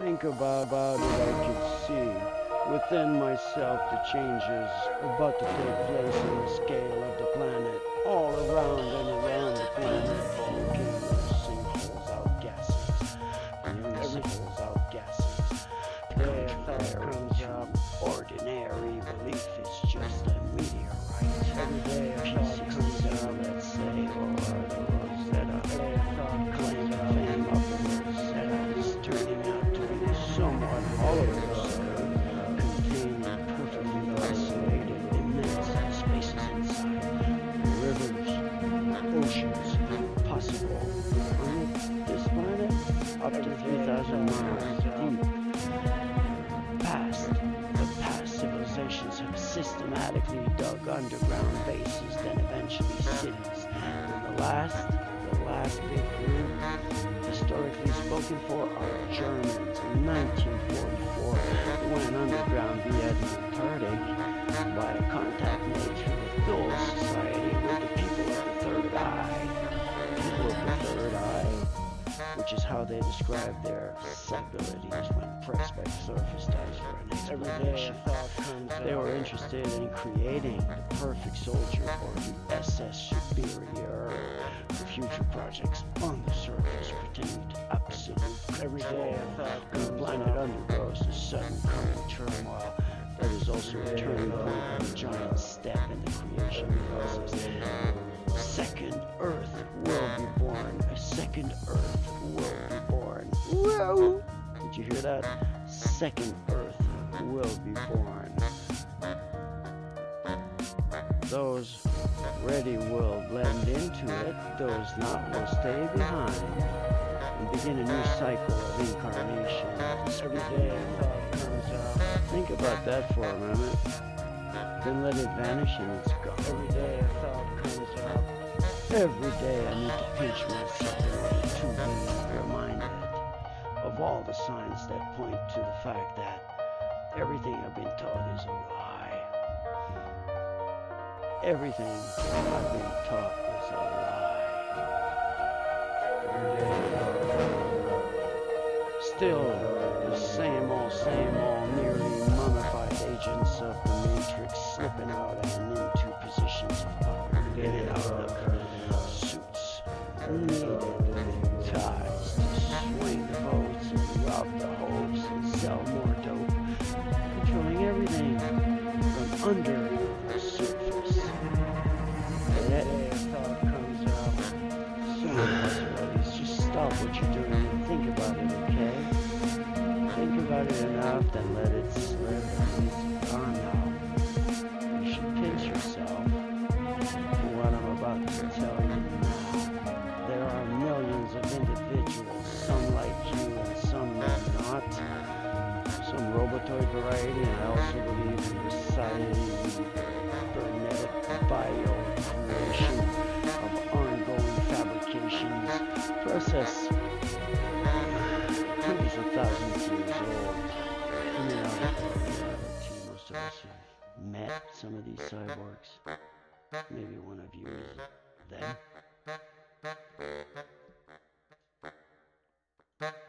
think about, about it, I could see within myself the changes about to take place in the scale of the planet, all around and around the planet. Volcanoes, a thought comes up. Ordinary belief is just a meteorite. Every day a thought comes let's say, or the Rosetta. Today a thought claim civilizations have systematically dug underground bases, then eventually cities. And the last, the last big group, historically spoken for, are Germans. In 1944, they went underground via which is how they describe their abilities when pressed prospect surface as for an explanation. They were interested in creating the perfect soldier or the SS Superior for future projects on the surface pertaining to absolute every day when the planet undergoes a sudden current turmoil. That is also a turning point and a giant step in the creation process. Second Earth will be born. A second Earth will be born. Did you hear that? Second Earth will be born. Those ready will blend into it. Those not will stay behind and begin a new cycle of incarnation. Every day a thought comes. Think about that for a moment. Then let it vanish and it's gone. Every day a thought comes up. Every day I need to pinch myself to be reminded of all the signs that point to the fact that everything I've been taught is a lie. Everything I've been taught is a lie. Still the same old, same old, nearly mummified agents of the Matrix slipping out and into positions of power, getting out of suits, sell more dope, controlling everything from under the surface. That day thought comes up. Of buddies, just stop what you're doing and think about it, okay? Think about it enough, then let it slip and it's gone now. You should pinch yourself for what I'm about to tell you Some variety, and I also believe in society cybernetic bio-creation of ongoing fabrications, process hundreds of thousands of years old. In reality, most of us have met some of these cyborgs. Maybe one of you is them.